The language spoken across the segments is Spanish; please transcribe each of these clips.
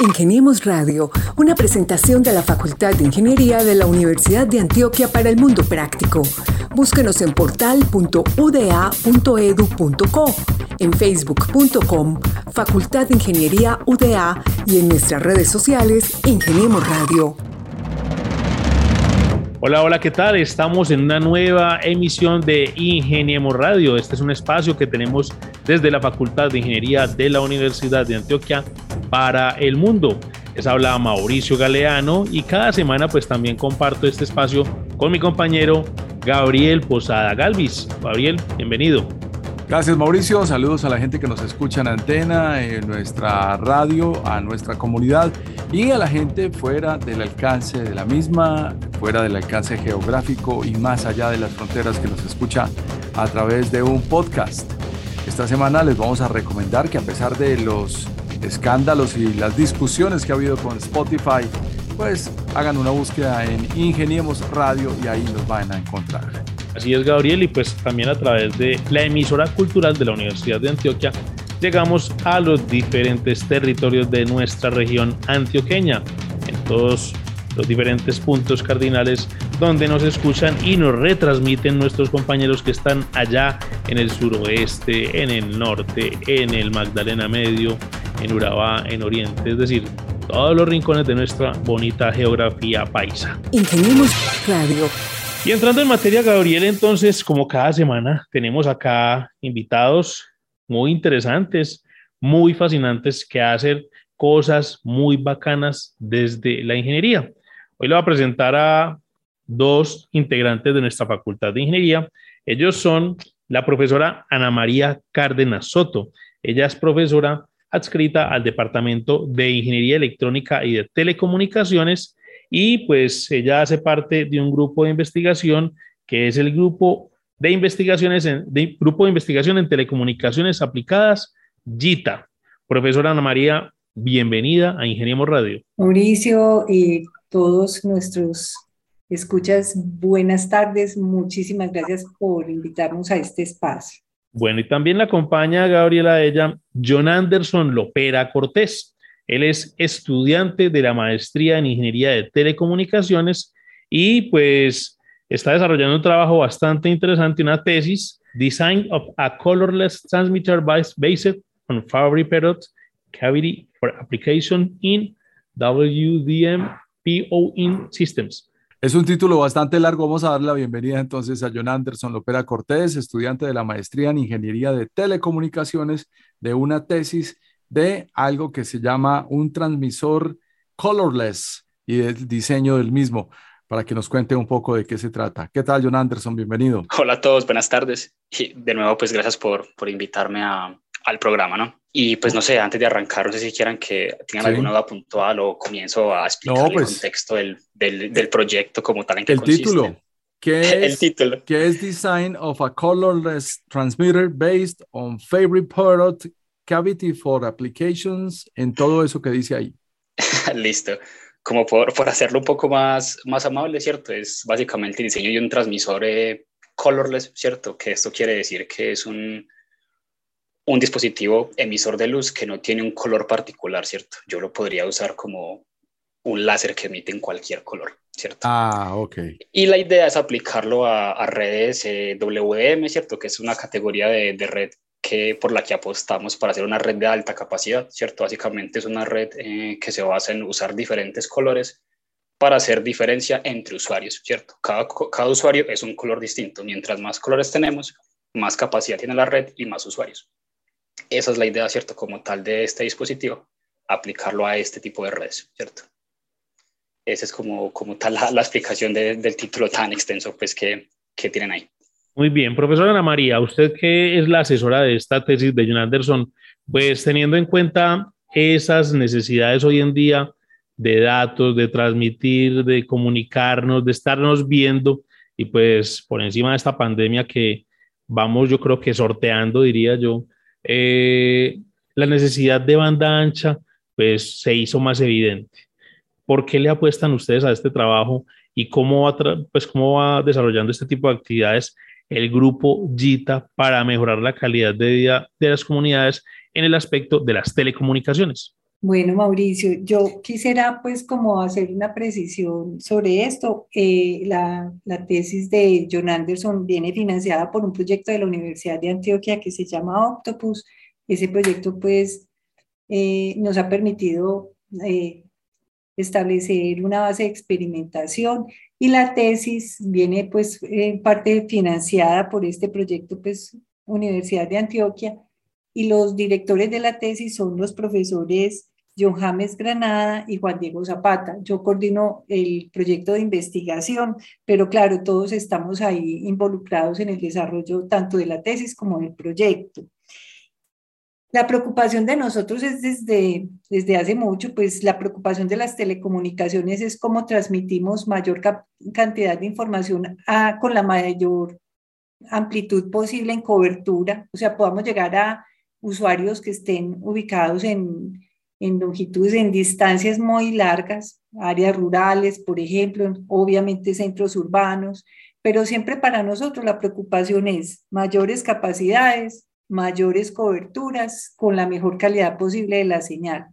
Ingeniemos Radio, una presentación de la Facultad de Ingeniería de la Universidad de Antioquia para el Mundo Práctico. Búsquenos en portal.uda.edu.co, en facebook.com, Facultad de Ingeniería UDA y en nuestras redes sociales Ingeniemos Radio. Hola, hola, ¿qué tal? Estamos en una nueva emisión de Ingeniemos Radio. Este es un espacio que tenemos desde la Facultad de Ingeniería de la Universidad de Antioquia para el mundo. Les habla Mauricio Galeano y cada semana pues también comparto este espacio con mi compañero Gabriel Posada Galvis. Gabriel, bienvenido. Gracias Mauricio, saludos a la gente que nos escucha en antena, en nuestra radio, a nuestra comunidad y a la gente fuera del alcance de la misma, fuera del alcance geográfico y más allá de las fronteras que nos escucha a través de un podcast. Esta semana les vamos a recomendar que a pesar de los escándalos y las discusiones que ha habido con Spotify, pues hagan una búsqueda en Ingeniemos Radio y ahí nos van a encontrar. Así es, Gabriel, y pues también a través de la emisora cultural de la Universidad de Antioquia llegamos a los diferentes territorios de nuestra región antioqueña, en todos los diferentes puntos cardinales donde nos escuchan y nos retransmiten nuestros compañeros que están allá en el suroeste, en el norte, en el Magdalena Medio, en Urabá, en Oriente, es decir, todos los rincones de nuestra bonita geografía paisa. Ingeniemos Radio y entrando en materia, Gabriel, entonces, como cada semana, tenemos acá invitados muy interesantes, muy fascinantes, que hacen cosas muy bacanas desde la ingeniería. Hoy le voy a presentar a dos integrantes de nuestra Facultad de Ingeniería. Ellos son la profesora Ana María Cárdenas Soto. Ella es profesora adscrita al Departamento de Ingeniería Electrónica y de Telecomunicaciones y pues ella hace parte de un grupo de investigación que es el grupo de investigaciones en, grupo de investigación en telecomunicaciones aplicadas GITA. Profesora Ana María, bienvenida a Ingeniemos Radio. Mauricio y todos nuestros escuchas, buenas tardes. Muchísimas gracias por invitarnos a este espacio. Bueno, y también la acompaña Gabriela ella, John Anderson Lopera Cortés. Él es estudiante de la maestría en Ingeniería de Telecomunicaciones y pues está desarrollando un trabajo bastante interesante, una tesis, Design of a Colorless Transmitter Based on Fabry Perot Cavity for Application in WDM POIN Systems. Es un título bastante largo. Vamos a dar la bienvenida entonces a John Anderson Lopera Cortés, estudiante de la maestría en Ingeniería de Telecomunicaciones, de una tesis de algo que se llama un transmisor colorless y el diseño del mismo, para que nos cuente un poco de qué se trata. ¿Qué tal, John Anderson? Bienvenido. Hola a todos, buenas tardes. Y de nuevo, pues gracias por, por invitarme a, al programa, ¿no? Y pues no sé, antes de arrancar, no sé si quieran que tengan alguna duda puntual o comienzo a explicar el pues, contexto del, del, del, proyecto como tal en que el Título. ¿Qué es, el título. ¿Qué es Design of a Colorless Transmitter Based on Favorite Product Cavity for Applications, en todo eso que dice ahí. Listo. Como por, por, hacerlo un poco más, más amable, ¿cierto? Es básicamente el diseño de un transmisor eh, colorless, ¿cierto? Que esto quiere decir que es un, un dispositivo emisor de luz que no tiene un color particular, ¿cierto? Yo lo podría usar como un láser que emite en cualquier color, ¿cierto? Ah, ok. Y la idea es aplicarlo a, a redes eh, WM, ¿cierto? Que es una categoría de, de red que, por la que apostamos para hacer una red de alta capacidad, ¿cierto? Básicamente es una red eh, que se basa en usar diferentes colores para hacer diferencia entre usuarios, ¿cierto? Cada, cada usuario es un color distinto. Mientras más colores tenemos, más capacidad tiene la red y más usuarios. Esa es la idea, ¿cierto? Como tal de este dispositivo, aplicarlo a este tipo de redes, ¿cierto? Esa es como, como tal la, explicación de, del título tan extenso pues, que, que tienen ahí. Muy bien, profesora Ana María, usted que es la asesora de esta tesis de John Anderson, pues teniendo en cuenta esas necesidades hoy en día de datos, de transmitir, de comunicarnos, de estarnos viendo y pues por encima de esta pandemia que vamos yo creo que sorteando, diría yo, eh, la necesidad de banda ancha pues se hizo más evidente. ¿Por qué le apuestan ustedes a este trabajo y cómo va, pues, cómo va desarrollando este tipo de actividades el grupo GITA para mejorar la calidad de vida de las comunidades en el aspecto de las telecomunicaciones. Bueno, Mauricio, yo quisiera pues como hacer una precisión sobre esto. Eh, la, la, tesis de John Anderson viene financiada por un proyecto de la Universidad de Antioquia que se llama Octopus. Ese proyecto pues eh, nos ha permitido eh, establecer una base de experimentación y la tesis viene pues en parte financiada por este proyecto pues Universidad de Antioquia y los directores de la tesis son los profesores John James Granada y Juan Diego Zapata. Yo coordino el proyecto de investigación, pero claro, todos estamos ahí involucrados en el desarrollo tanto de la tesis como del proyecto. La preocupación de nosotros es desde, desde hace mucho, pues la preocupación de las telecomunicaciones es cómo transmitimos mayor cantidad de información con la mayor amplitud posible en cobertura, o sea, podamos llegar a usuarios que estén ubicados en, en longitudes, en distancias muy largas, áreas rurales, por ejemplo, obviamente centros urbanos, pero siempre para nosotros la preocupación es mayores capacidades, mayores coberturas con la mejor calidad posible de la señal.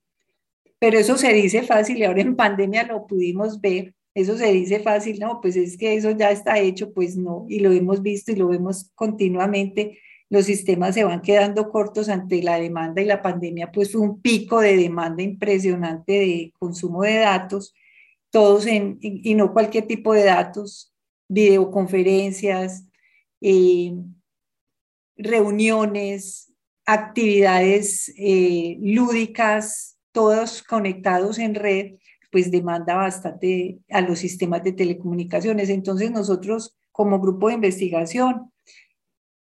Pero eso se dice fácil y ahora en pandemia lo pudimos ver. Eso se dice fácil, no, pues es que eso ya está hecho, pues no, y lo hemos visto y lo vemos continuamente los sistemas se van quedando cortos ante la demanda y la pandemia pues fue un pico de demanda impresionante de consumo de datos, todos en, y no cualquier tipo de datos, videoconferencias, eh, reuniones, actividades eh, lúdicas, todos conectados en red, pues demanda bastante a los sistemas de telecomunicaciones. Entonces nosotros como grupo de investigación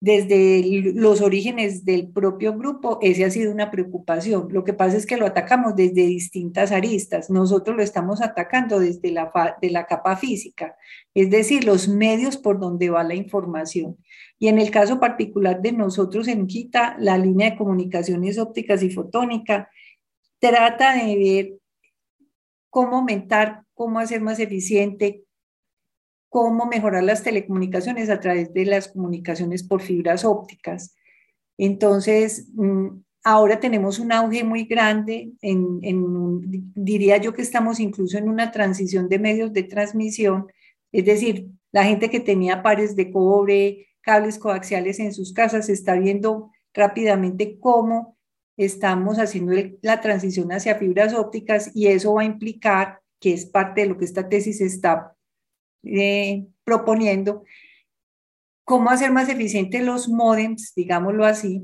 desde los orígenes del propio grupo, ese ha sido una preocupación. Lo que pasa es que lo atacamos desde distintas aristas. Nosotros lo estamos atacando desde la, de la capa física, es decir, los medios por donde va la información. Y en el caso particular de nosotros en Quita, la línea de comunicaciones ópticas y fotónica trata de ver cómo aumentar, cómo hacer más eficiente, cómo mejorar las telecomunicaciones a través de las comunicaciones por fibras ópticas. Entonces, mm, ahora tenemos un auge muy grande, en, diría yo que estamos incluso en una transición de medios de transmisión, es decir, la gente que tenía pares de cobre, cables coaxiales en sus casas, está viendo rápidamente cómo estamos haciendo la transición hacia fibras ópticas y eso va a implicar, que es parte de lo que esta tesis está eh, proponiendo cómo hacer más eficientes los modems, digámoslo así,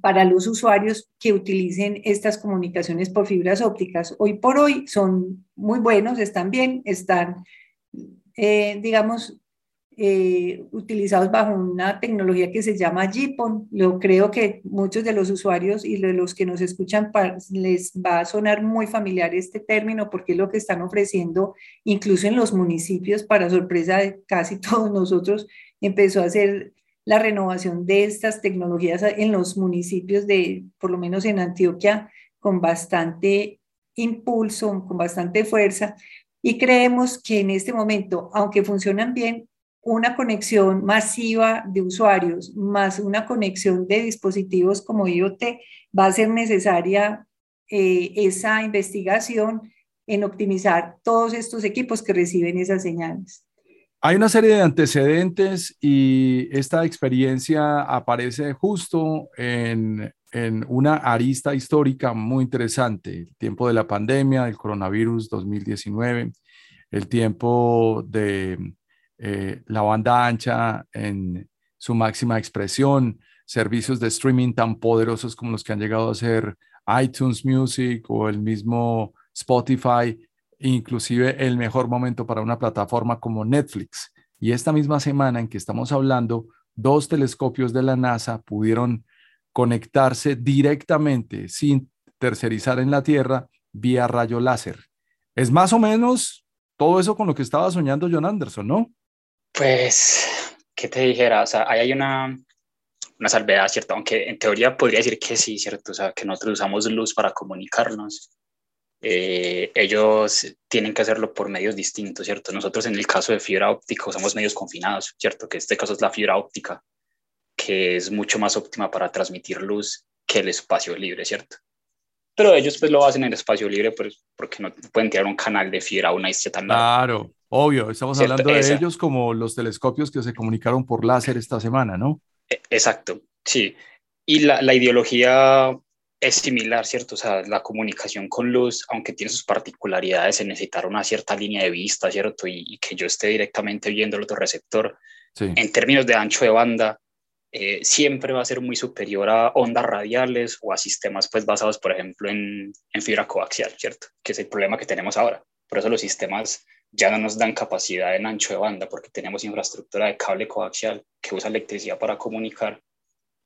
para los usuarios que utilicen estas comunicaciones por fibras ópticas. Hoy por hoy son muy buenos, están bien, están, eh, digamos, eh, utilizados bajo una tecnología que se llama GPON. Lo creo que muchos de los usuarios y de los que nos escuchan les va a sonar muy familiar este término porque es lo que están ofreciendo incluso en los municipios, para sorpresa de casi todos nosotros, empezó a hacer la renovación de estas tecnologías en los municipios de, por lo menos en Antioquia, con bastante impulso, con bastante fuerza. Y creemos que en este momento, aunque funcionan bien, una conexión masiva de usuarios más una conexión de dispositivos como IoT, va a ser necesaria eh, esa investigación en optimizar todos estos equipos que reciben esas señales. Hay una serie de antecedentes y esta experiencia aparece justo en, en una arista histórica muy interesante, el tiempo de la pandemia, del coronavirus 2019, el tiempo de eh, la banda ancha en su máxima expresión, servicios de streaming tan poderosos como los que han llegado a ser iTunes Music o el mismo Spotify, inclusive el mejor momento para una plataforma como Netflix. Y esta misma semana en que estamos hablando, dos telescopios de la NASA pudieron conectarse directamente sin tercerizar en la Tierra vía rayo láser. Es más o menos todo eso con lo que estaba soñando John Anderson, ¿no? Pues, ¿qué te dijera? O sea, ahí hay una, una salvedad, ¿cierto? Aunque en teoría podría decir que sí, ¿cierto? O sea, que nosotros usamos luz para comunicarnos. Eh, ellos tienen que hacerlo por medios distintos, ¿cierto? Nosotros en el caso de fibra óptica usamos medios confinados, ¿cierto? Que este caso es la fibra óptica, que es mucho más óptima para transmitir luz que el espacio libre, ¿cierto? Pero ellos pues lo hacen en espacio libre pues, porque no pueden tirar un canal de fibra a una isla tan larga. Claro, obvio, estamos hablando de ellos como los telescopios que se comunicaron por láser esta semana, ¿no? E, exacto, sí. Y la, la ideología es similar, ¿cierto? O sea, la comunicación con luz, aunque tiene sus particularidades se necesitar una cierta línea de vista, ¿cierto? Y, que yo esté directamente viendo el otro receptor, en términos de ancho de banda, eh, siempre va a ser muy superior a ondas radiales o a sistemas pues basados, por ejemplo, en, en fibra coaxial, ¿cierto? Que es el problema que tenemos ahora. Por eso los sistemas ya no nos dan capacidad en ancho de banda porque tenemos infraestructura de cable coaxial que usa electricidad para comunicar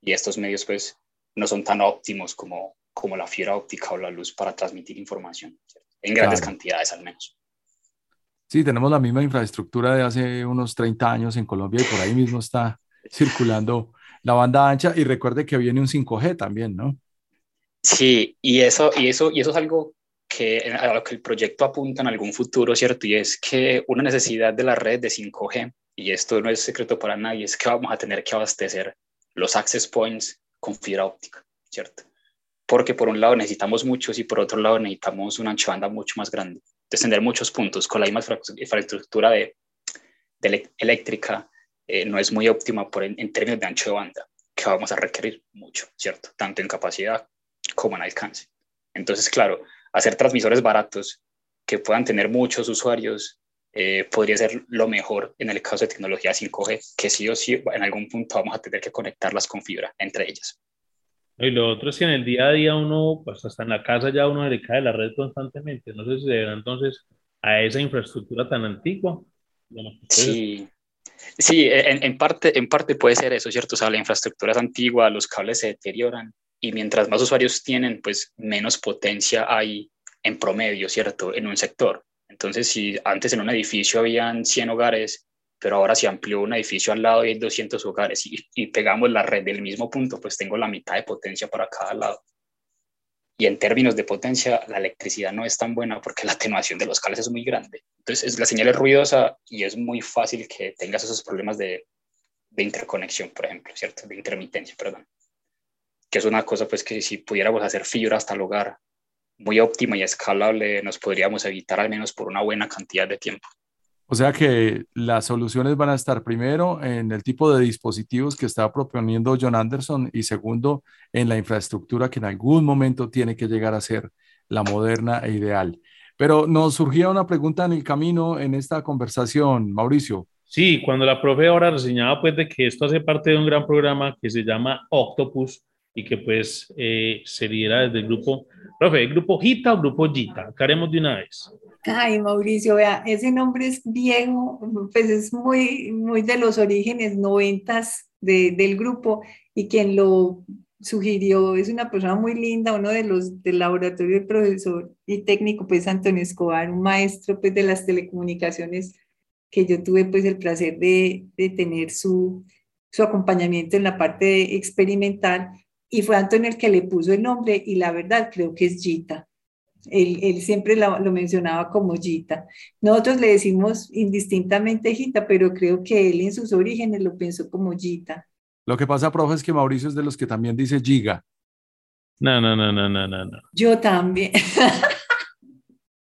y estos medios pues no son tan óptimos como, como la fibra óptica o la luz para transmitir información, en grandes cantidades al menos. Sí, tenemos la misma infraestructura de hace unos 30 años en Colombia y por ahí mismo está circulando la banda ancha y recuerde que viene un 5G también, ¿no? Sí, y eso, y eso, y eso es algo que a lo que el proyecto apunta en algún futuro, ¿cierto? Y es que una necesidad de la red de 5G, y esto no es secreto para nadie, es que vamos a tener que abastecer los access points con fibra óptica, ¿cierto? Porque por un lado necesitamos muchos y por otro lado necesitamos una ancho banda mucho más grande. Entonces, tener muchos puntos con la misma infraestructura de, eléctrica eh, no es muy óptima por en, términos de ancho de banda, que vamos a requerir mucho, ¿cierto? Tanto en capacidad como en alcance. Entonces, claro, hacer transmisores baratos que puedan tener muchos usuarios eh, podría ser lo mejor en el caso de tecnología 5G, que sí o sí en algún punto vamos a tener que conectarlas con fibra entre ellas. Y lo otro es que en el día a día uno, pues hasta en la casa ya uno le cae la red constantemente. No sé si se deberá entonces a esa infraestructura tan antigua. sí, sí en, en, parte, en parte puede ser eso, ¿cierto? O sea, la infraestructura es antigua, los cables se deterioran y mientras más usuarios tienen, pues menos potencia hay en promedio, ¿cierto? En un sector. Entonces, si antes en un edificio habían 100 hogares, pero ahora se amplió un edificio al lado y hay 200 hogares y, pegamos la red del mismo punto, pues tengo la mitad de potencia para cada lado. Y en términos de potencia, la electricidad no es tan buena porque la atenuación de los cables es muy grande. Entonces, la señal es ruidosa y es muy fácil que tengas esos problemas de, de interconexión, por ejemplo, ¿cierto? De intermitencia, perdón. Que es una cosa, pues, que si pudiéramos hacer fibra hasta el hogar muy óptima y escalable, nos podríamos evitar al menos por una buena cantidad de tiempo. O sea que las soluciones van a estar primero en el tipo de dispositivos que está proponiendo John Anderson y segundo en la infraestructura que en algún momento tiene que llegar a ser la moderna e ideal. Pero nos surgía una pregunta en el camino en esta conversación, Mauricio. Sí, cuando la profe ahora reseñaba pues de que esto hace parte de un gran programa que se llama Octopus y que pues eh, se lidera desde el grupo Profe, ¿grupo Gita o grupo Gita? Haremos de una vez. Ay, Mauricio, vea, ese nombre es viejo, pues es muy, muy de los orígenes noventas de, del grupo y quien lo sugirió es una persona muy linda, uno de los del laboratorio del profesor y técnico, pues Antonio Escobar, un maestro pues de las telecomunicaciones que yo tuve pues el placer de, de tener su, su acompañamiento en la parte experimental y fue Antonio el que le puso el nombre y la verdad creo que es Gita. Él, él siempre lo, lo, mencionaba como Gita. Nosotros le decimos indistintamente Gita, pero creo que él en sus orígenes lo pensó como Gita. Lo que pasa, profe, es que Mauricio es de los que también dice Giga. No, no, no, no, no, no. Yo también.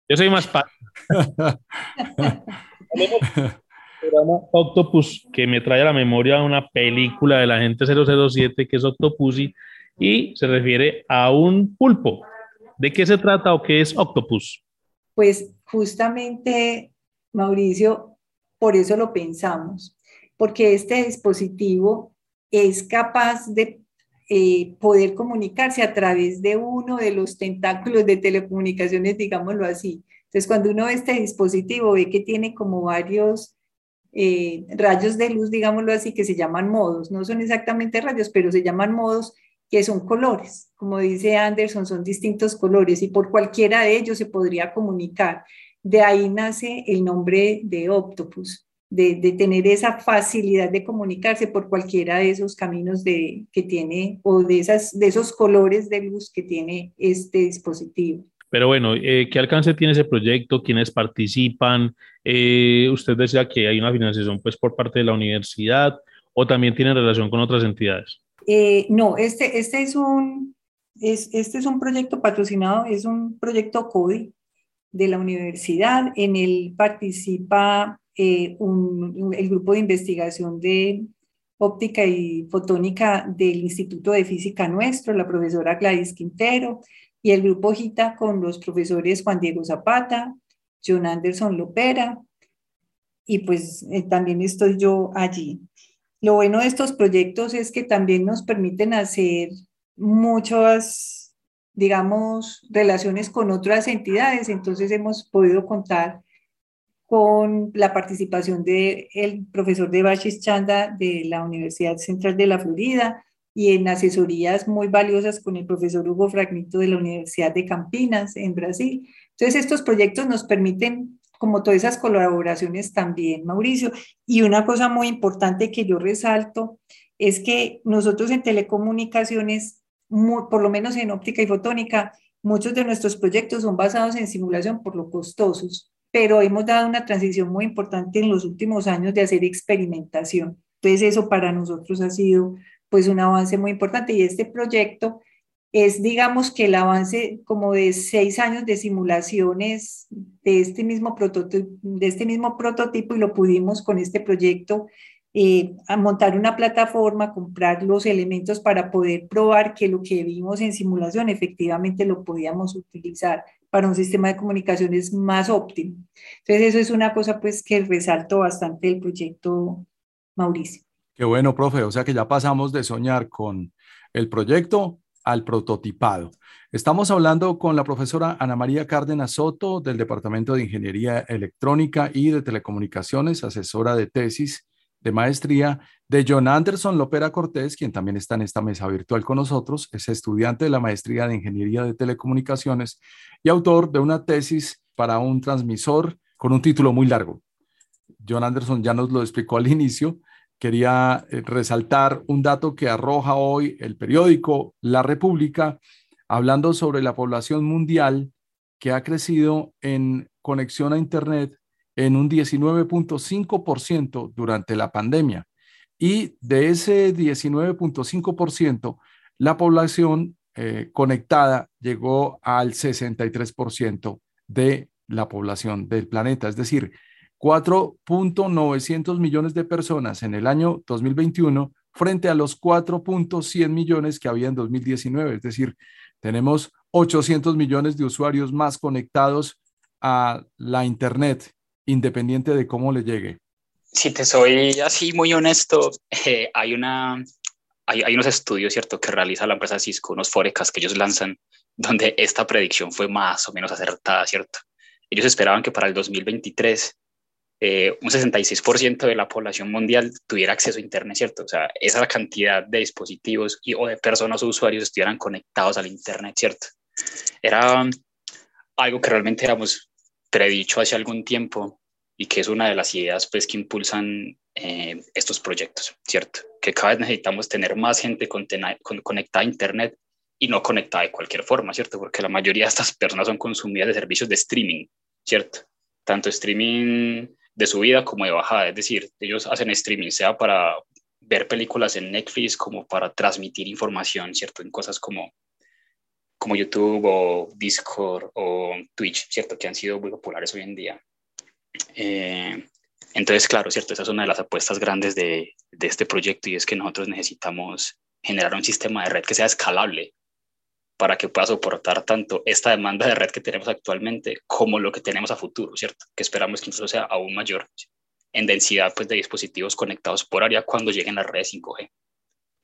Yo soy más pa Octopus, que me trae a la memoria una película de la gente 007 que es Octopussy y se refiere a un pulpo. ¿De qué se trata o qué es Octopus? Pues justamente, Mauricio, por eso lo pensamos, porque este dispositivo es capaz de eh, poder comunicarse a través de uno de los tentáculos de telecomunicaciones, digámoslo así. Entonces, cuando uno ve este dispositivo, ve que tiene como varios eh, rayos de luz, digámoslo así, que se llaman modos. No son exactamente rayos, pero se llaman modos que son colores. Como dice Anderson, son distintos colores y por cualquiera de ellos se podría comunicar. De ahí nace el nombre de Octopus, de, tener esa facilidad de comunicarse por cualquiera de esos caminos de, que tiene o de, esas, de esos colores de luz que tiene este dispositivo. Pero bueno, eh, ¿qué alcance tiene ese proyecto? ¿Quiénes participan? Eh, usted decía que hay una financiación pues por parte de la universidad o también tiene relación con otras entidades. Eh, no, este, este es un, es, este es un proyecto patrocinado, es un proyecto CODI de la universidad. En él participa eh, el grupo de investigación de óptica y fotónica del Instituto de Física nuestro, la profesora Gladys Quintero, y el grupo GITA con los profesores Juan Diego Zapata, John Anderson Lopera, y pues eh, también estoy yo allí. Lo bueno de estos proyectos es que también nos permiten hacer muchas, digamos, relaciones con otras entidades, entonces hemos podido contar con la participación del el profesor de Bachis Chanda de la Universidad Central de la Florida y en asesorías muy valiosas con el profesor Hugo Fragnito de la Universidad de Campinas en Brasil. Entonces, estos proyectos nos permiten como todas esas colaboraciones también, Mauricio. Y una cosa muy importante que yo resalto es que nosotros en telecomunicaciones, por lo menos en óptica y fotónica, muchos de nuestros proyectos son basados en simulación por lo costosos pero hemos dado una transición muy importante en los últimos años de hacer experimentación. Entonces eso para nosotros ha sido pues un avance muy importante y este proyecto es digamos que el avance como de seis años de simulaciones de este mismo prototipo, de este mismo prototipo y lo pudimos con este proyecto eh, montar una plataforma, comprar los elementos para poder probar que lo que vimos en simulación efectivamente lo podíamos utilizar para un sistema de comunicaciones más óptimo. Entonces, eso es una cosa pues que resalto bastante del proyecto Mauricio. Qué bueno, profe. O sea que ya pasamos de soñar con el proyecto al prototipado. Estamos hablando con la profesora Ana María Cárdenas Soto del Departamento de Ingeniería Electrónica y de Telecomunicaciones, asesora de tesis de maestría de John Anderson Lopera Cortés, quien también está en esta mesa virtual con nosotros, es estudiante de la maestría de Ingeniería de Telecomunicaciones y autor de una tesis para un transmisor con un título muy largo. John Anderson ya nos lo explicó al inicio. Quería eh, resaltar un dato que arroja hoy el periódico La República, hablando sobre la población mundial que ha crecido en conexión a Internet en un 19.5% durante la pandemia. Y de ese 19.5%, la población eh, conectada llegó al 63% de la población del planeta, es decir, 4.900 millones de personas en el año 2021 frente a los 4.100 millones que había en 2019, es decir, tenemos 800 millones de usuarios más conectados a la Internet independiente de cómo le llegue? Si te soy así muy honesto, eh, hay, una, hay, hay, unos estudios, ¿cierto?, que realiza la empresa Cisco, unos forecast que ellos lanzan, donde esta predicción fue más o menos acertada, ¿cierto? Ellos esperaban que para el 2023 eh, un 66% de la población mundial tuviera acceso a Internet, ¿cierto? O sea, esa cantidad de dispositivos y, o de personas o usuarios estuvieran conectados al Internet, ¿cierto? Era algo que realmente éramos predicho hace algún tiempo y que es una de las ideas pues, que impulsan eh, estos proyectos, ¿cierto? Que cada vez necesitamos tener más gente conectada a Internet y no conectada de cualquier forma, ¿cierto? Porque la mayoría de estas personas son consumidas de servicios de streaming, ¿cierto? Tanto streaming de subida como de bajada, es decir, ellos hacen streaming, sea para ver películas en Netflix como para transmitir información, ¿cierto? En cosas como como YouTube o Discord o Twitch, ¿cierto? Que han sido muy populares hoy en día. Eh, entonces, claro, ¿cierto? Esa es una de las apuestas grandes de, de, este proyecto y es que nosotros necesitamos generar un sistema de red que sea escalable para que pueda soportar tanto esta demanda de red que tenemos actualmente como lo que tenemos a futuro, ¿cierto? Que esperamos que incluso sea aún mayor en densidad pues, de dispositivos conectados por área cuando lleguen las redes 5G,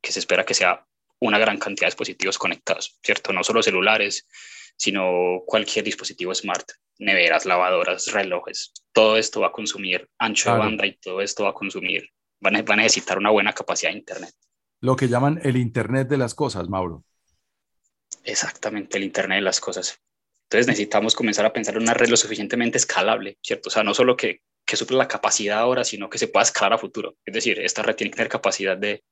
que se espera que sea una gran cantidad de dispositivos conectados, ¿cierto? No solo celulares, sino cualquier dispositivo smart, neveras, lavadoras, relojes. Todo esto va a consumir ancho de banda y todo esto va a consumir, van a, necesitar una buena capacidad de Internet. Lo que llaman el Internet de las cosas, Mauro. Exactamente, el Internet de las cosas. Entonces necesitamos comenzar a pensar en una red lo suficientemente escalable, ¿cierto? O sea, no solo que, que suple la capacidad ahora, sino que se pueda escalar a futuro. Es decir, esta red tiene que tener capacidad de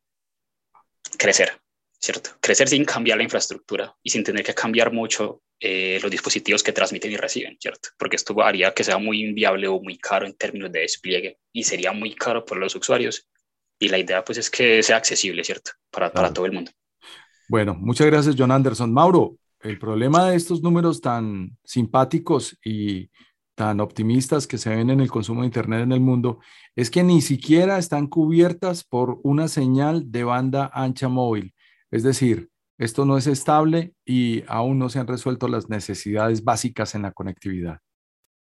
crecer, ¿cierto? Crecer sin cambiar la infraestructura y sin tener que cambiar mucho eh, los dispositivos que transmiten y reciben, ¿cierto? Porque esto haría que sea muy inviable o muy caro en términos de despliegue y sería muy caro para los usuarios. Y la idea pues es que sea accesible, ¿cierto? Para, para todo el mundo. Bueno, muchas gracias, John Anderson. Mauro, el problema de estos números tan simpáticos y tan optimistas que se ven en el consumo de Internet en el mundo es que ni siquiera están cubiertas por una señal de banda ancha móvil. Es decir, esto no es estable y aún no se han resuelto las necesidades básicas en la conectividad.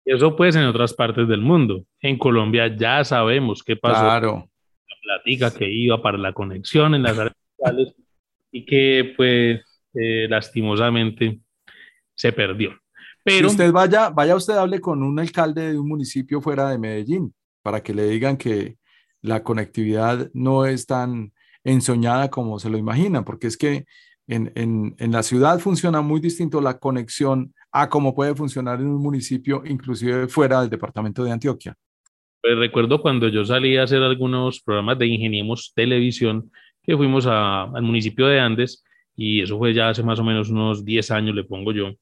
Eso pues en otras partes del mundo. En Colombia ya sabemos qué pasó. Claro. La plática que iba para la conexión en las sociales y que pues eh, lastimosamente se perdió. Pero si usted vaya, vaya usted hable con un alcalde de un municipio fuera de Medellín para que le digan que la conectividad no es tan ensoñada como se lo imagina, porque es que en, en, en, la ciudad funciona muy distinto la conexión a cómo puede funcionar en un municipio, inclusive fuera del departamento de Antioquia. Pues recuerdo cuando yo salí a hacer algunos programas de Ingeniemos Televisión, que fuimos a, al municipio de Andes, y eso fue ya hace más o menos unos 10 años, le pongo yo,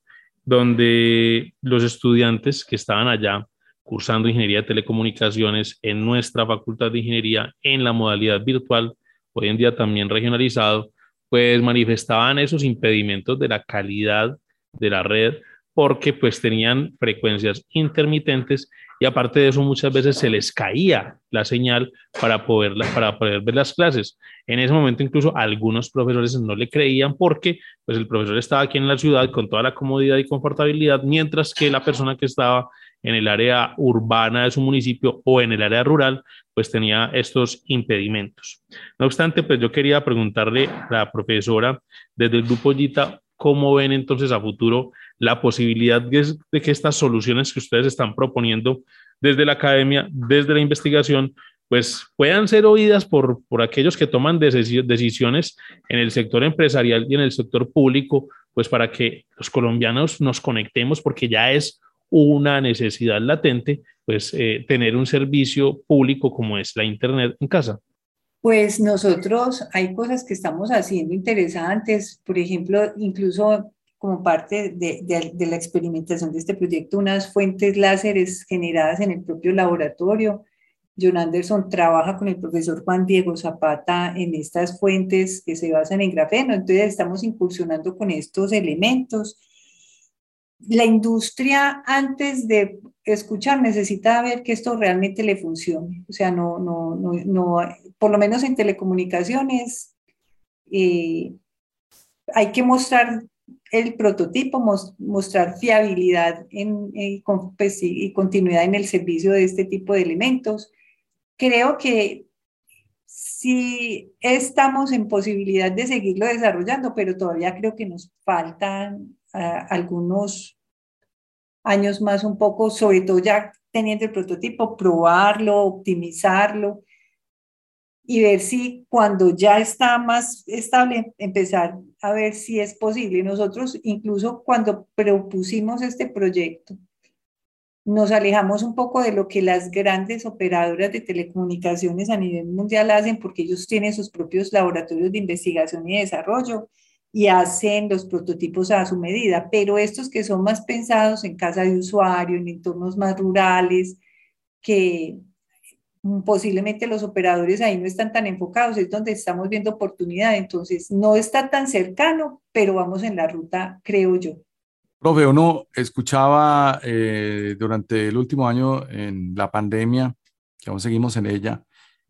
donde los estudiantes que estaban allá cursando ingeniería de telecomunicaciones en nuestra facultad de ingeniería en la modalidad virtual, hoy en día también regionalizado, pues manifestaban esos impedimentos de la calidad de la red porque pues tenían frecuencias intermitentes y aparte de eso muchas veces se les caía la señal para poder, para poder ver las clases. En ese momento incluso algunos profesores no le creían porque pues el profesor estaba aquí en la ciudad con toda la comodidad y confortabilidad, mientras que la persona que estaba en el área urbana de su municipio o en el área rural, pues tenía estos impedimentos. No obstante, pues yo quería preguntarle a la profesora desde el grupo Gita, ¿cómo ven entonces a futuro la posibilidad de que estas soluciones que ustedes están proponiendo desde la academia, desde la investigación, pues puedan ser oídas por, por aquellos que toman decisiones en el sector empresarial y en el sector público, pues para que los colombianos nos conectemos, porque ya es una necesidad latente, pues eh, tener un servicio público como es la Internet en casa. Pues nosotros hay cosas que estamos haciendo interesantes, por ejemplo, incluso como parte de, de, la experimentación de este proyecto, unas fuentes láseres generadas en el propio laboratorio. John Anderson trabaja con el profesor Juan Diego Zapata en estas fuentes que se basan en grafeno, entonces estamos incursionando con estos elementos. La industria antes de escuchar necesita ver que esto realmente le funcione, o sea, no, no, no, no por lo menos en telecomunicaciones, eh, hay que mostrar el prototipo, mostrar fiabilidad en, pues y continuidad en el servicio de este tipo de elementos. Creo que sí estamos en posibilidad de seguirlo desarrollando, pero todavía creo que nos faltan ah, algunos años más un poco, sobre todo ya teniendo el prototipo, probarlo, optimizarlo y ver si cuando ya está más estable, empezar a ver si es posible. Nosotros incluso cuando propusimos este proyecto, nos alejamos un poco de lo que las grandes operadoras de telecomunicaciones a nivel mundial hacen, porque ellos tienen sus propios laboratorios de investigación y desarrollo y hacen los prototipos a su medida, pero estos que son más pensados en casa de usuario, en entornos más rurales, que posiblemente los operadores ahí no están tan enfocados, es donde estamos viendo oportunidad, entonces no está tan cercano, pero vamos en la ruta, creo yo. Profe, uno escuchaba eh, durante el último año en la pandemia, que aún seguimos en ella,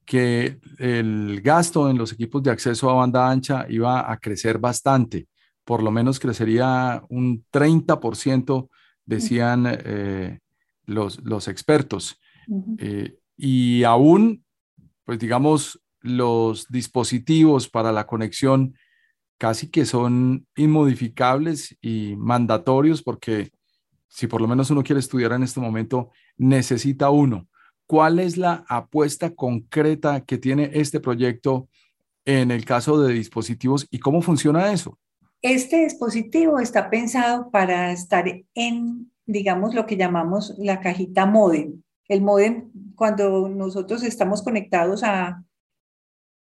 que el gasto en los equipos de acceso a banda ancha iba a crecer bastante, por lo menos crecería un 30%, decían eh, los, los expertos y aún, pues digamos, los dispositivos para la conexión casi que son inmodificables y mandatorios porque si por lo menos uno quiere estudiar en este momento, necesita uno. ¿Cuál es la apuesta concreta que tiene este proyecto en el caso de dispositivos y cómo funciona eso? Este dispositivo está pensado para estar en, digamos, lo que llamamos la cajita modem. El modem, cuando nosotros estamos conectados a,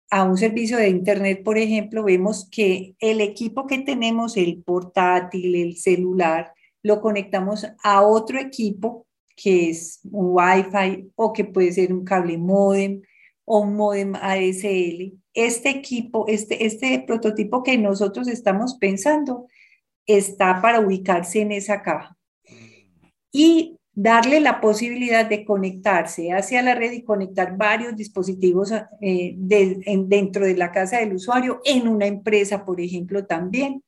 a un servicio de Internet, por ejemplo, vemos que el equipo que tenemos, el portátil, el celular, lo conectamos a otro equipo que es un Wi-Fi o que puede ser un cable modem o un modem ADSL. este equipo, este, este prototipo que nosotros estamos pensando, está para ubicarse en esa caja. Y darle la posibilidad de conectarse hacia la red y conectar varios dispositivos eh, dentro de la casa del usuario, en una empresa, por ejemplo, también.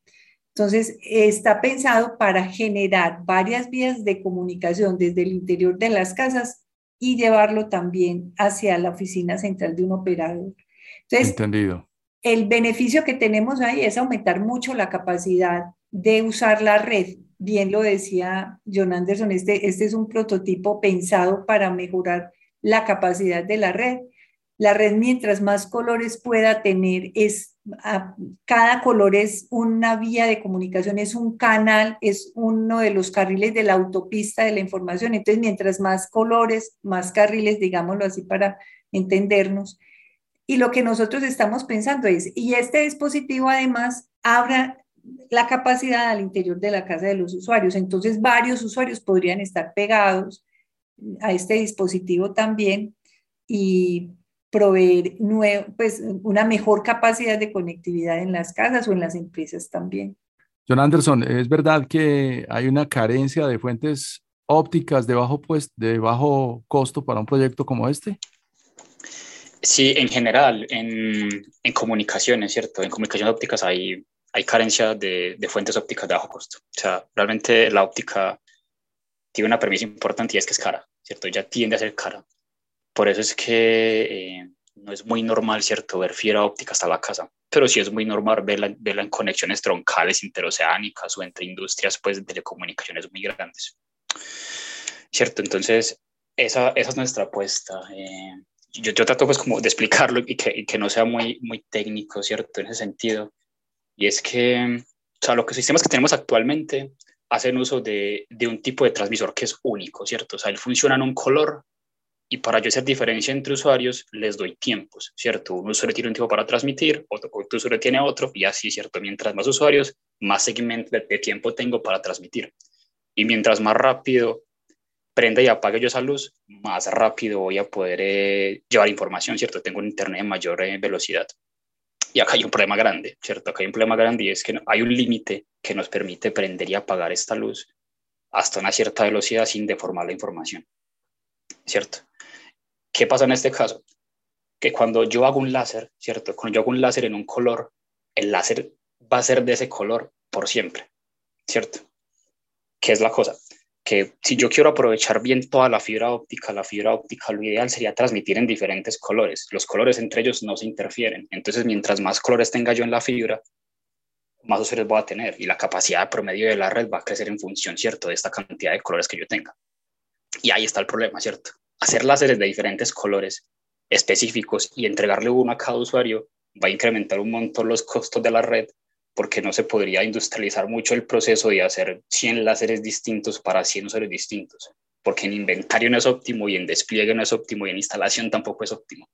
Entonces, está pensado para generar varias vías de comunicación desde el interior de las casas y llevarlo también hacia la oficina central de un operador. Entonces, Entendido. El beneficio que tenemos ahí es aumentar mucho la capacidad de usar la red. Bien lo decía John Anderson, este, este es un prototipo pensado para mejorar la capacidad de la red. La red, mientras más colores pueda tener, es cada color es una vía de comunicación, es un canal, es uno de los carriles de la autopista de la información. Entonces, mientras más colores, más carriles, digámoslo así para entendernos. Y lo que nosotros estamos pensando es, y este dispositivo además abra la capacidad al interior de la casa de los usuarios. Entonces, varios usuarios podrían estar pegados a este dispositivo también y proveer pues, una mejor capacidad de conectividad en las casas o en las empresas también. John Anderson, ¿es verdad que hay una carencia de fuentes ópticas de bajo, pues, de bajo costo para un proyecto como este? Sí, en general, en, en comunicaciones, ¿cierto? En comunicaciones ópticas hay, hay carencia de, de, fuentes ópticas de bajo costo. O sea, realmente la óptica tiene una premisa importante y es que es cara, ¿cierto? Ya tiende a ser cara. Por eso es que eh, no es muy normal, ¿cierto?, ver fibra óptica hasta la casa, pero sí es muy normal verla, verla en conexiones troncales interoceánicas o entre industrias, pues, de telecomunicaciones muy grandes. ¿Cierto? Entonces, esa, esa es nuestra apuesta. Eh, yo, yo, trato, pues, como de explicarlo y que, y que, no sea muy, muy técnico, ¿cierto?, en ese sentido. Y es que, o sea, los sistemas que tenemos actualmente hacen uso de, de un tipo de transmisor que es único, ¿cierto? O sea, él funciona en un color y para yo hacer diferencia entre usuarios, les doy tiempos, ¿cierto? Un usuario tiene un tiempo para transmitir, otro, otro usuario tiene otro, y así, ¿cierto? Mientras más usuarios, más segmento de, tiempo tengo para transmitir. Y mientras más rápido prenda y apague yo esa luz, más rápido voy a poder eh, llevar información, ¿cierto? Tengo un internet de mayor eh, velocidad. Y acá hay un problema grande, ¿cierto? Acá hay un problema grande y es que hay un límite que nos permite prender y apagar esta luz hasta una cierta velocidad sin deformar la información, ¿cierto? ¿Qué pasa en este caso? Que cuando yo hago un láser, ¿cierto? Cuando yo hago un láser en un color, el láser va a ser de ese color por siempre, ¿cierto? ¿Qué es la cosa? Que si yo quiero aprovechar bien toda la fibra óptica, la fibra óptica lo ideal sería transmitir en diferentes colores. Los colores entre ellos no se interfieren. Entonces, mientras más colores tenga yo en la fibra, más usuarios voy a tener y la capacidad promedio de la red va a crecer en función, ¿cierto?, de esta cantidad de colores que yo tenga. Y ahí está el problema, ¿cierto? hacer láseres de diferentes colores específicos y entregarle uno a cada usuario va a incrementar un montón los costos de la red porque no se podría industrializar mucho el proceso de hacer 100 láseres distintos para 100 usuarios distintos, porque en inventario no es óptimo y en despliegue no es óptimo y en instalación tampoco es óptimo.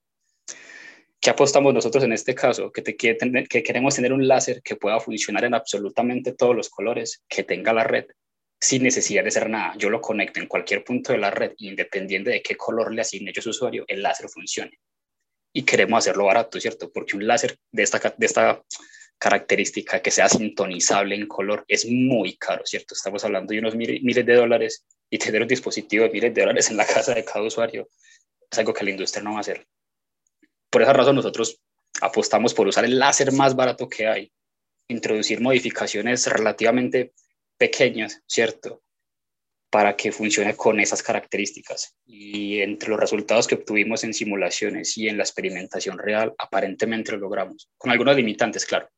¿Qué apostamos nosotros en este caso? Que, te, que, que queremos tener un láser que pueda funcionar en absolutamente todos los colores, que tenga la red sin necesidad de hacer nada. Yo lo conecto en cualquier punto de la red, independiente de qué color le asigne yo a su usuario, el láser funcione. Y queremos hacerlo barato, ¿cierto? Porque un láser de esta, de esta característica que sea sintonizable en color es muy caro, ¿cierto? Estamos hablando de unos miles de dólares y tener un dispositivo de miles de dólares en la casa de cada usuario es algo que la industria no va a hacer. Por esa razón nosotros apostamos por usar el láser más barato que hay, introducir modificaciones relativamente pequeñas, ¿cierto? Para que funcione con esas características. Y entre los resultados que obtuvimos en simulaciones y en la experimentación real, aparentemente lo logramos. Con algunos limitantes, claro,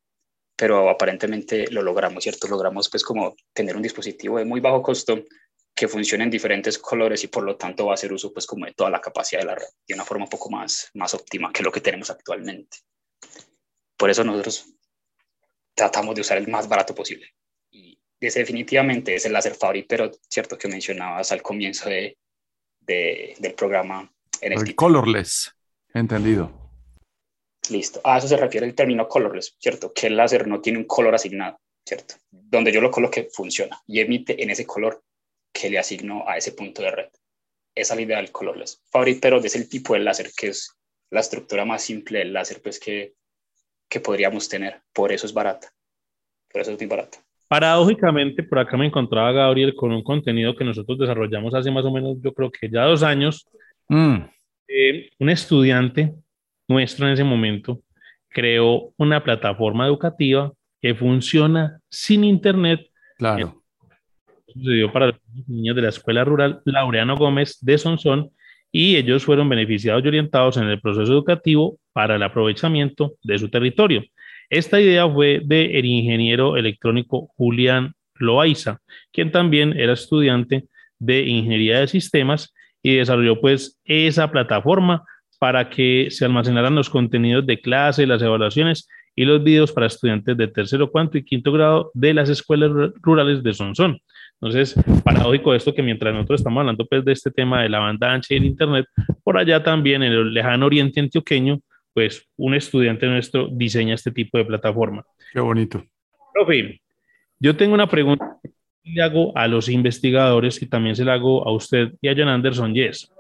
pero aparentemente lo logramos, ¿cierto? Logramos pues como tener un dispositivo de muy bajo costo que funcione en diferentes colores y por lo tanto va a hacer uso pues como de toda la capacidad de la red de una forma un poco más, más óptima que lo que tenemos actualmente. Por eso nosotros tratamos de usar el más barato posible definitivamente es el láser Fabry, pero cierto que mencionabas al comienzo de, del programa. En el, colorless, entendido. Listo. A eso se refiere el término colorless, ¿cierto? Que el láser no tiene un color asignado, ¿cierto? Donde yo lo coloque funciona y emite en ese color que le asigno a ese punto de red. Esa es la idea del colorless. Fabry, pero es el tipo de láser que es la estructura más simple del láser, pues que que podríamos tener. Por eso es barata. Por eso es muy barata. Paradójicamente, por acá me encontraba Gabriel con un contenido que nosotros desarrollamos hace más o menos, yo creo que ya dos años. Mm. Eh, un estudiante nuestro en ese momento creó una plataforma educativa que funciona sin internet. Claro. Sucedió para los niños de la escuela rural Laureano Gómez de Sonsón y ellos fueron beneficiados y orientados en el proceso educativo para el aprovechamiento de su territorio. Esta idea fue del ingeniero electrónico Julián Loaiza, quien también era estudiante de ingeniería de sistemas y desarrolló pues esa plataforma para que se almacenaran los contenidos de clase, las evaluaciones y los videos para estudiantes de tercero, cuarto y quinto grado de las escuelas rurales de Sonsón. Entonces, paradójico esto que mientras nosotros estamos hablando pues de este tema de la banda ancha y el internet, por allá también en el lejano oriente antioqueño, pues un estudiante nuestro diseña este tipo de plataforma. Qué bonito. Profe, yo tengo una pregunta que le hago a los investigadores y también se la hago a usted y a John Anderson Yes.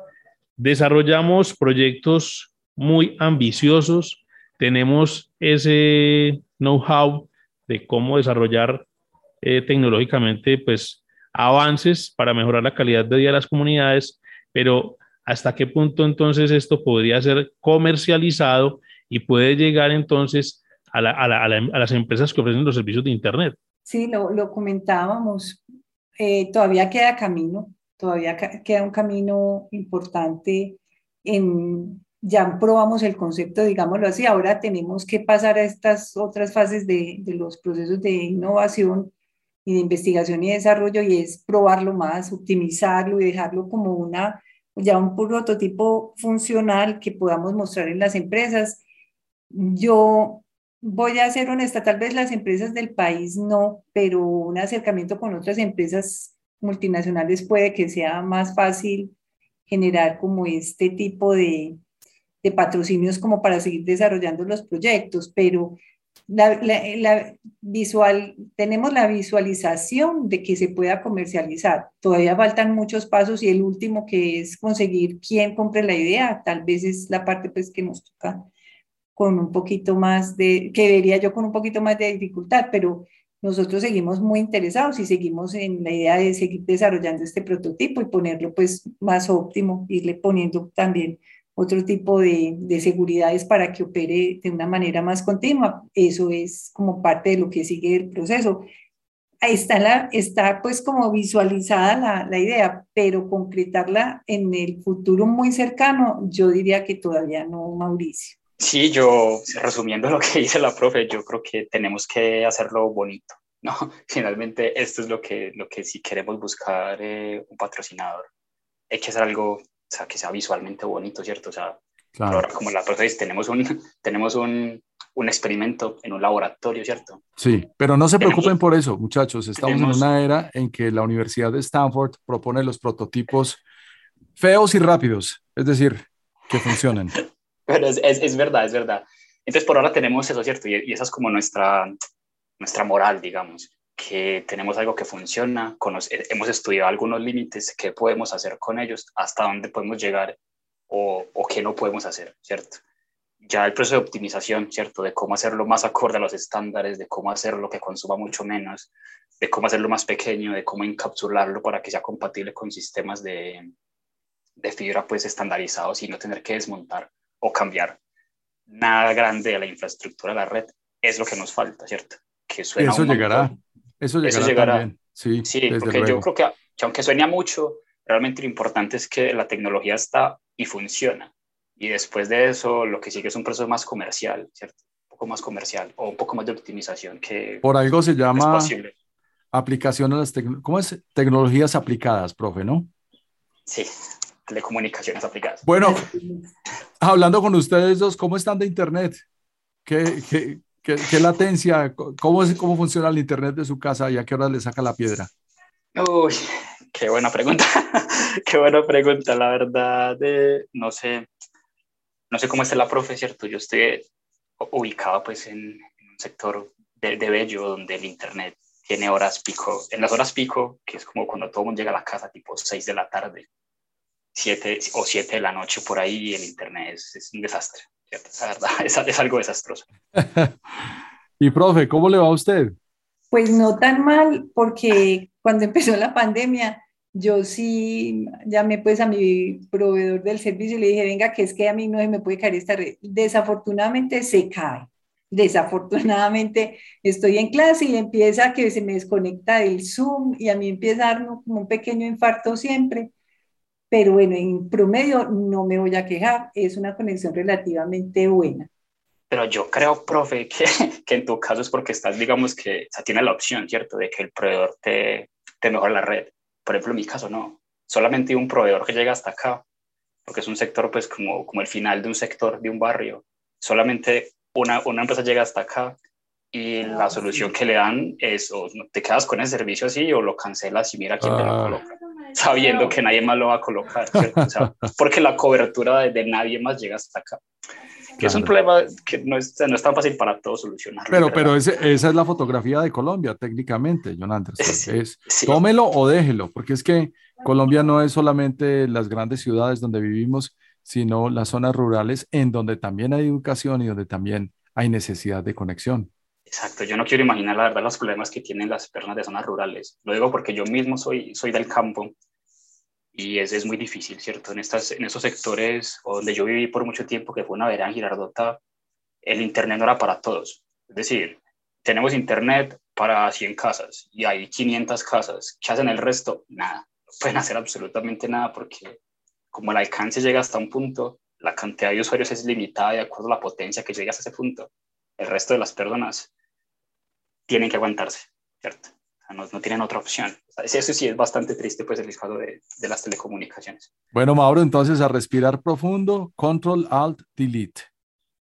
Desarrollamos proyectos muy ambiciosos, tenemos ese know-how de cómo desarrollar eh, tecnológicamente pues avances para mejorar la calidad de vida de las comunidades, pero hasta qué punto entonces esto podría ser comercializado y puede llegar entonces a, las empresas que ofrecen los servicios de Internet. Sí, lo, comentábamos. Eh, todavía queda camino, todavía queda un camino importante en, ya probamos el concepto, digámoslo así, ahora tenemos que pasar a estas otras fases de, de, los procesos de innovación y de investigación y desarrollo y es probarlo más, optimizarlo y dejarlo como una ya un prototipo funcional que podamos mostrar en las empresas. Yo voy a ser honesta, tal vez las empresas del país no, pero un acercamiento con otras empresas multinacionales puede que sea más fácil generar como este tipo de, patrocinios como para seguir desarrollando los proyectos, pero la, visual, tenemos la visualización de que se pueda comercializar. Todavía faltan muchos pasos y el último que es conseguir quién compre la idea, tal vez es la parte pues que nos toca con un poquito más de, que vería yo con un poquito más de dificultad, pero nosotros seguimos muy interesados y seguimos en la idea de seguir desarrollando este prototipo y ponerlo pues más óptimo, irle poniendo también otro tipo de, de, seguridades para que opere de una manera más continua. Eso es como parte de lo que sigue el proceso. Ahí está, la, está pues como visualizada la, la, idea, pero concretarla en el futuro muy cercano, yo diría que todavía no, Mauricio. Sí, yo resumiendo lo que dice la profe, yo creo que tenemos que hacerlo bonito, ¿no? Finalmente esto es lo que, lo que si queremos buscar eh, un patrocinador, hay que hacer algo o sea, que sea visualmente bonito, ¿cierto? O sea, como la profe dice, tenemos un, tenemos un, un, experimento en un laboratorio, ¿cierto? Sí, pero no se preocupen por eso, muchachos. Estamos en una era en que la Universidad de Stanford propone los prototipos feos y rápidos, es decir, que funcionen. Pero es, es, es, verdad, es verdad. Entonces, por ahora tenemos eso, ¿cierto? Y, y esa es como nuestra, nuestra moral, digamos que tenemos algo que funciona, eh, hemos estudiado algunos límites, qué podemos hacer con ellos, hasta dónde podemos llegar o, o qué no podemos hacer, ¿cierto? Ya el proceso de optimización, ¿cierto? De cómo hacerlo más acorde a los estándares, de cómo hacerlo que consuma mucho menos, de cómo hacerlo más pequeño, de cómo encapsularlo para que sea compatible con sistemas de, de fibra pues estandarizados y no tener que desmontar o cambiar nada grande de la infraestructura de la red, es lo que nos falta, ¿cierto? Que suena eso llegará. Eso llegará, Sí, sí porque yo creo que, aunque sueña mucho, realmente lo importante es que la tecnología está y funciona. Y después de eso, lo que sigue es un proceso más comercial, ¿cierto? Un poco más comercial o un poco más de optimización que... Por algo se llama aplicación a las ¿cómo es? tecnologías aplicadas, profe, ¿no? Sí, telecomunicaciones aplicadas. Bueno, hablando con ustedes dos, ¿cómo están de Internet? ¿Qué, qué, ¿Qué, latencia? ¿Cómo, es, ¿Cómo funciona el internet de su casa y a qué hora le saca la piedra? Uy, qué buena pregunta. qué buena pregunta, la verdad. no sé, no sé cómo está la profe, ¿cierto? Yo estoy ubicado pues en, un sector de, de, Bello donde el internet tiene horas pico. En las horas pico, que es como cuando todo el mundo llega a la casa, tipo 6 de la tarde, 7 o 7 de la noche por ahí, el internet es, es un desastre. La verdad, es, es algo desastroso. y profe, ¿cómo le va a usted? Pues no tan mal, porque cuando empezó la pandemia, yo sí llamé pues a mi proveedor del servicio y le dije, venga, que es que a mí no se me puede caer esta red. Desafortunadamente se cae. Desafortunadamente estoy en clase y empieza que se me desconecta el Zoom y a mí empieza a dar como un pequeño infarto siempre. Pero bueno, en promedio no me voy a quejar, es una conexión relativamente buena. Pero yo creo, profe, que, que en tu caso es porque estás, digamos que, o sea, tiene la opción, ¿cierto? De que el proveedor te, te mejore la red. Por ejemplo, en mi caso no. Solamente un proveedor que llega hasta acá, porque es un sector, pues, como, como el final de un sector, de un barrio. Solamente una, una empresa llega hasta acá y la solución que le dan es o te quedas con el servicio así o lo cancelas y mira quién te lo ah. coloca, sabiendo que nadie más lo va a colocar, o sea, porque la cobertura de, de, nadie más llega hasta acá. Que es un problema que no es, no es tan fácil para todos solucionar. Pero, pero esa es la fotografía de Colombia, técnicamente, John Anderson. es, Tómelo o déjelo, porque es que Colombia no es solamente las grandes ciudades donde vivimos, sino las zonas rurales en donde también hay educación y donde también hay necesidad de conexión. Exacto, yo no quiero imaginar la verdad los problemas que tienen las personas de zonas rurales. Lo digo porque yo mismo soy, soy del campo y es, es muy difícil, ¿cierto? En, estas, en esos sectores donde yo viví por mucho tiempo, que fue una vereda Girardota, el Internet no era para todos. Es decir, tenemos Internet para 100 casas y hay 500 casas. ¿Qué hacen el resto? Nada. No pueden hacer absolutamente nada porque como el alcance llega hasta un punto, la cantidad de usuarios es limitada de acuerdo a la potencia que llega hasta ese punto. El resto de las personas tienen que aguantarse, ¿cierto? No, no, tienen otra opción. eso sí es bastante triste, pues, el caso de, de, las telecomunicaciones. Bueno, Mauro, entonces a respirar profundo, control, alt, delete.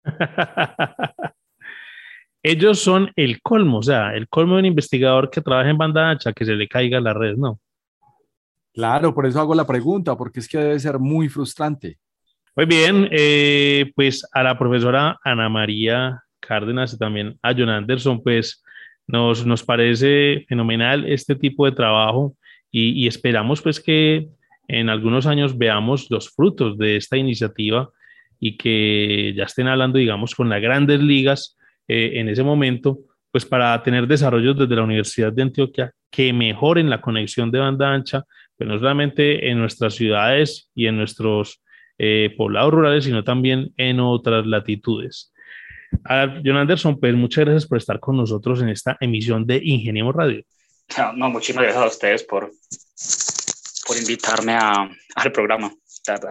Ellos son el colmo, o sea, el colmo de un investigador que trabaja en banda ancha, que se le caiga la red, ¿no? Claro, por eso hago la pregunta, porque es que debe ser muy frustrante. Muy bien, eh, pues a la profesora Ana María Cárdenas y también a John Anderson, pues nos, nos parece fenomenal este tipo de trabajo y, esperamos pues que en algunos años veamos los frutos de esta iniciativa y que ya estén hablando, digamos, con las grandes ligas eh, en ese momento, pues para tener desarrollos desde la Universidad de Antioquia que mejoren la conexión de banda ancha pero no solamente en nuestras ciudades y en nuestros eh, poblados rurales, sino también en otras latitudes. A John Anderson, pues muchas gracias por estar con nosotros en esta emisión de Ingeniemos Radio. No, muchísimas gracias a ustedes por, por invitarme a, al programa.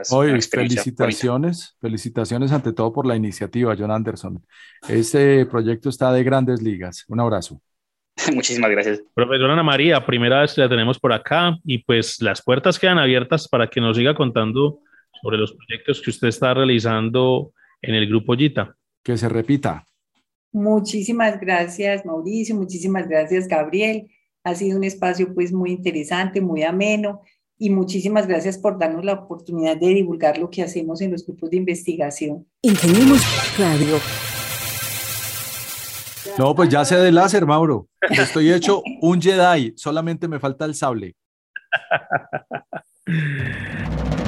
Hoy, felicitaciones, felicitaciones ante todo por la iniciativa, John Anderson. Este proyecto está de grandes ligas. Un abrazo. Muchísimas gracias. Profesora Ana María, primera vez que la tenemos por acá y pues las puertas quedan abiertas para que nos siga contando sobre los proyectos que usted está realizando en el grupo Gita. Que se repita. Muchísimas gracias, Mauricio. Muchísimas gracias, Gabriel. Ha sido un espacio pues muy interesante, muy ameno y muchísimas gracias por darnos la oportunidad de divulgar lo que hacemos en los grupos de investigación. Ingeniemos Radio no, pues ya sé de láser, Mauro. Estoy hecho un Jedi, solamente me falta el sable.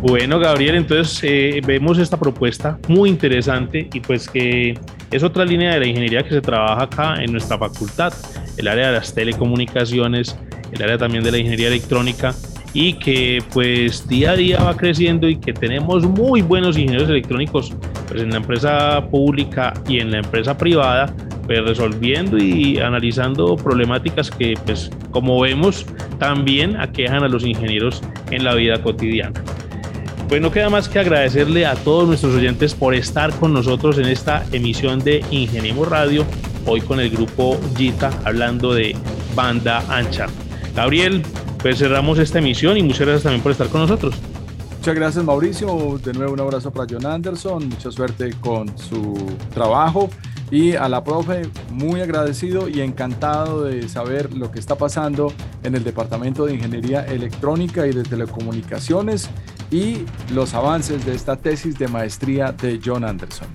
Bueno, Gabriel, entonces eh, vemos esta propuesta muy interesante y pues que es otra línea de la ingeniería que se trabaja acá en nuestra facultad, el área de las telecomunicaciones, el área también de la ingeniería electrónica y que pues día a día va creciendo y que tenemos muy buenos ingenieros electrónicos pues en la empresa pública y en la empresa privada pues resolviendo y analizando problemáticas que pues como vemos también aquejan a los ingenieros en la vida cotidiana. Pues no queda más que agradecerle a todos nuestros oyentes por estar con nosotros en esta emisión de Ingeniemos Radio, hoy con el grupo Gita hablando de banda ancha. Gabriel, pues cerramos esta emisión y muchas gracias también por estar con nosotros. Muchas gracias Mauricio, de nuevo un abrazo para John Anderson, mucha suerte con su trabajo y a la profe muy agradecido y encantado de saber lo que está pasando en el Departamento de Ingeniería Electrónica y de Telecomunicaciones y los avances de esta tesis de maestría de John Anderson.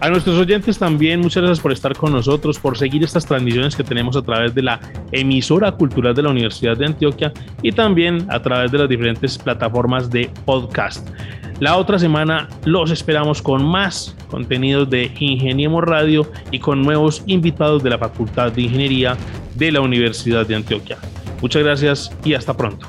A nuestros oyentes también, muchas gracias por estar con nosotros, por seguir estas transmisiones que tenemos a través de la emisora cultural de la Universidad de Antioquia y también a través de las diferentes plataformas de podcast. La otra semana los esperamos con más contenidos de Ingeniemos Radio y con nuevos invitados de la Facultad de Ingeniería de la Universidad de Antioquia. Muchas gracias y hasta pronto.